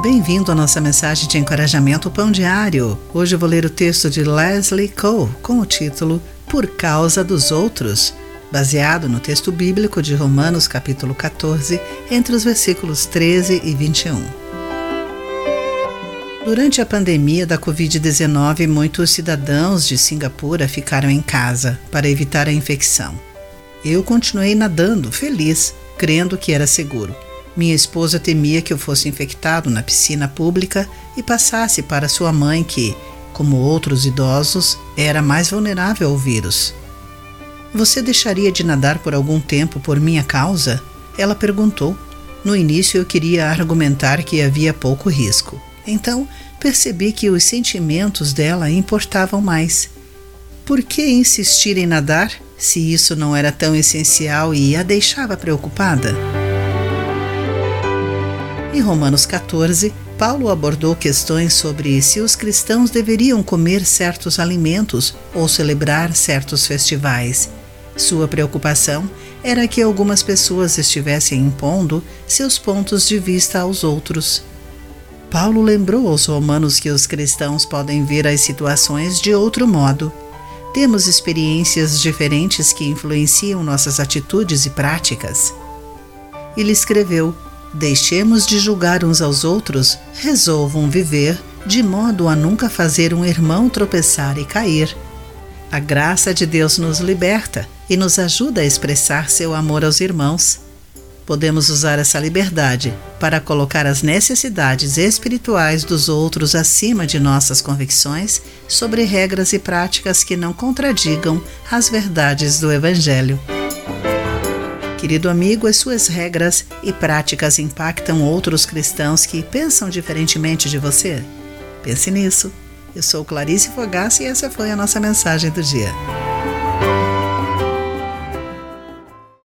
Bem-vindo à nossa mensagem de encorajamento Pão Diário. Hoje vou ler o texto de Leslie Cole com o título Por causa dos outros, baseado no texto bíblico de Romanos capítulo 14, entre os versículos 13 e 21. Durante a pandemia da Covid-19, muitos cidadãos de Singapura ficaram em casa para evitar a infecção. Eu continuei nadando, feliz, crendo que era seguro. Minha esposa temia que eu fosse infectado na piscina pública e passasse para sua mãe, que, como outros idosos, era mais vulnerável ao vírus. Você deixaria de nadar por algum tempo por minha causa? Ela perguntou. No início eu queria argumentar que havia pouco risco. Então percebi que os sentimentos dela importavam mais. Por que insistir em nadar se isso não era tão essencial e a deixava preocupada? Em Romanos 14, Paulo abordou questões sobre se os cristãos deveriam comer certos alimentos ou celebrar certos festivais. Sua preocupação era que algumas pessoas estivessem impondo seus pontos de vista aos outros. Paulo lembrou aos romanos que os cristãos podem ver as situações de outro modo. Temos experiências diferentes que influenciam nossas atitudes e práticas. Ele escreveu: Deixemos de julgar uns aos outros, resolvam viver de modo a nunca fazer um irmão tropeçar e cair. A graça de Deus nos liberta e nos ajuda a expressar seu amor aos irmãos. Podemos usar essa liberdade para colocar as necessidades espirituais dos outros acima de nossas convicções sobre regras e práticas que não contradigam as verdades do Evangelho. Querido amigo, as suas regras e práticas impactam outros cristãos que pensam diferentemente de você? Pense nisso. Eu sou Clarice Fogaça e essa foi a nossa mensagem do dia.